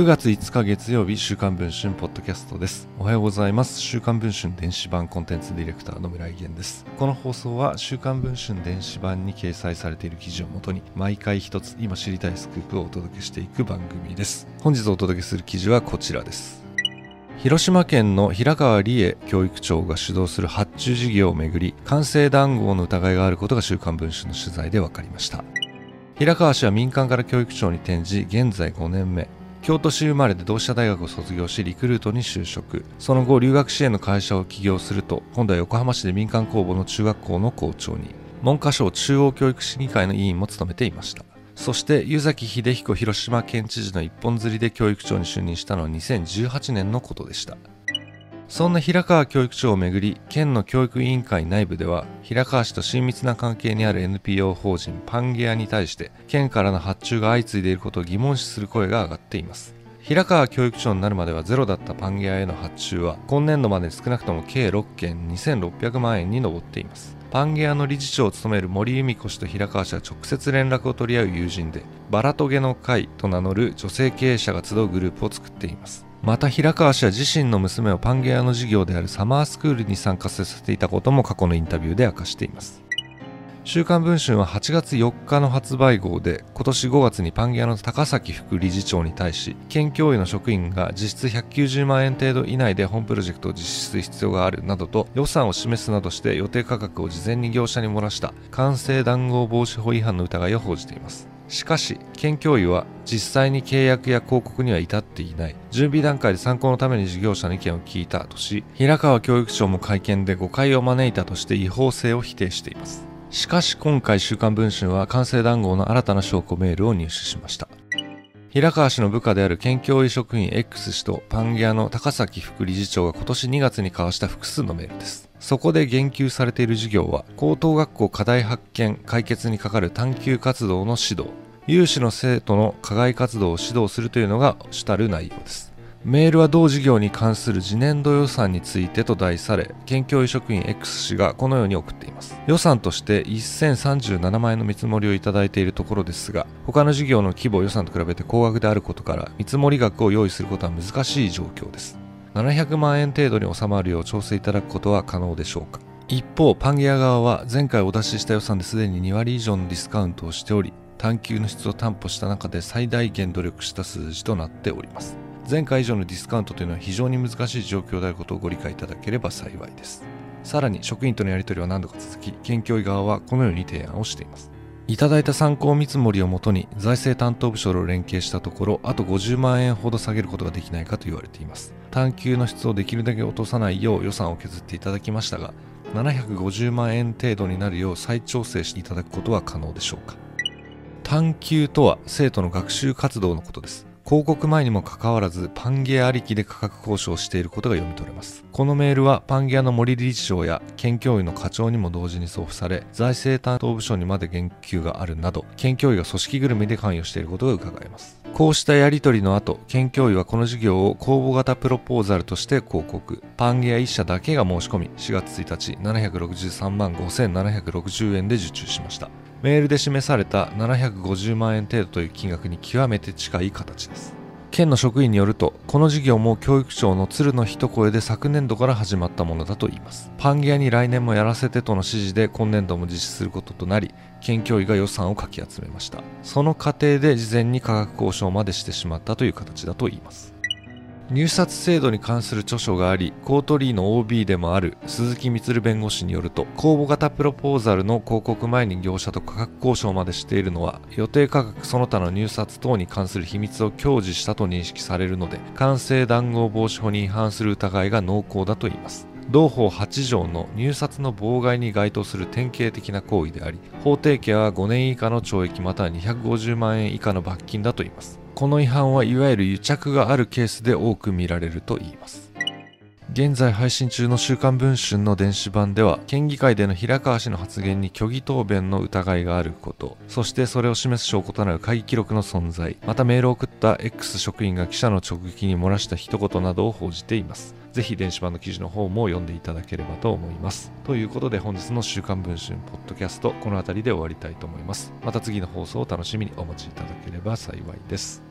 9月5日月曜日週刊文春ポッドキャストです。おはようございます。週刊文春電子版コンテンツディレクターの村井源です。この放送は週刊文春電子版に掲載されている記事をもとに毎回一つ今知りたいスクープをお届けしていく番組です。本日お届けする記事はこちらです。広島県の平川理恵教育長が主導する発注事業をめぐり完成談合の疑いがあることが週刊文春の取材で分かりました。平川氏は民間から教育長に転じ現在5年目。京都市生まれで同志社大学を卒業しリクルートに就職。その後留学支援の会社を起業すると今度は横浜市で民間公募の中学校の校長に。文科省中央教育審議会の委員も務めていました。そして湯崎秀彦広島県知事の一本釣りで教育長に就任したのは2018年のことでした。そんな平川教育長をめぐり県の教育委員会内部では平川氏と親密な関係にある NPO 法人パンゲアに対して県からの発注が相次いでいることを疑問視する声が上がっています。平川教育長になるまではゼロだったパンゲアへの発注は今年度まで少なくとも計6件2600万円に上っています。パンゲアの理事長を務める森由美子氏と平川氏は直接連絡を取り合う友人でバラトゲの会と名乗る女性経営者が集うグループを作っています。また平川氏は自身の娘をパンゲアの授業であるサマースクールに参加させていたことも過去のインタビューで明かしています。週刊文春は8月4日の発売号で今年5月にパンゲアの高崎副理事長に対し県教委の職員が実質190万円程度以内で本プロジェクトを実施する必要があるなどと予算を示すなどして予定価格を事前に業者に漏らした官製談合防止法違反の疑いを報じています。しかし、県教委は実際に契約や広告には至っていない。準備段階で参考のために事業者の意見を聞いたとし、平川教育長も会見で誤解を招いたとして違法性を否定しています。しかし今回週刊文春は完成談合の新たな証拠メールを入手しました。平川氏の部下である県教委職員 X 氏とパンギアの高崎副理事長が今年2月に交わした複数のメールです。そこで言及されている授業は、高等学校課題発見、解決にかかる探究活動の指導、有志の生徒の課外活動を指導するというのが主たる内容です。メールは同事業に関する次年度予算についてと題され、県教委職員 X 氏がこのように送っています。予算として1037万円の見積もりをいただいているところですが、他の事業の規模予算と比べて高額であることから、見積もり額を用意することは難しい状況です。700万円程度に収まるよう調整いただくことは可能でしょうか一方パンゲア側は前回お出しした予算ですでに2割以上のディスカウントをしており探求の質を担保した中で最大限努力した数字となっております。前回以上のディスカウントというのは非常に難しい状況であることをご理解いただければ幸いです。さらに職員とのやり取りは何度か続き県教委側はこのように提案をしています。いただいた参考見積もりをもとに財政担当部署と連携したところあと50万円ほど下げることができないかと言われています。探求の質をできるだけ落とさないよう予算を削っていただきましたが750万円程度になるよう再調整していただくことは可能でしょうか。探究とは生徒の学習活動のことです。広告前にもかかわらずパンゲアありきで価格交渉していることが読み取れます。このメールはパンゲアの森理事長や県教委の課長にも同時に送付され財政担当部署にまで言及があるなど県教委が組織ぐるみで関与していることが伺えます。こうしたやり取りの後県教委はこの事業を公募型プロポーザルとして広告。パンゲア1社だけが申し込み4月1日763万5760円で受注しました。メールで示された750万円程度という金額に極めて近い形です。県の職員によるとこの事業も教育長の鶴の一声で昨年度から始まったものだといいます。パンゲアに来年もやらせてとの指示で今年度も実施することとなり県教委が予算をかき集めました。その過程で事前に価格交渉までしてしまったという形だといいます。入札制度に関する著書があり、コートリーの OB でもある鈴木充弁護士によると、公募型プロポーザルの広告前に業者と価格交渉までしているのは、予定価格その他の入札等に関する秘密を享受したと認識されるので、完成談合防止法に違反する疑いが濃厚だといいます。同法8条の入札の妨害に該当する典型的な行為であり、法定刑は5年以下の懲役または250万円以下の罰金だといいます。この違反はいわゆる癒着があるケースで多く見られるといいます現在配信中の週刊文春の電子版では県議会での平川氏の発言に虚偽答弁の疑いがあることそしてそれを示す証拠となる会議記録の存在またメールを送った X 職員が記者の直撃に漏らした一言などを報じていますぜひ電子版の記事の方も読んでいただければと思います。ということで本日の週刊文春ポッドキャストこの辺りで終わりたいと思います。また次の放送を楽しみにお待ちいただければ幸いです。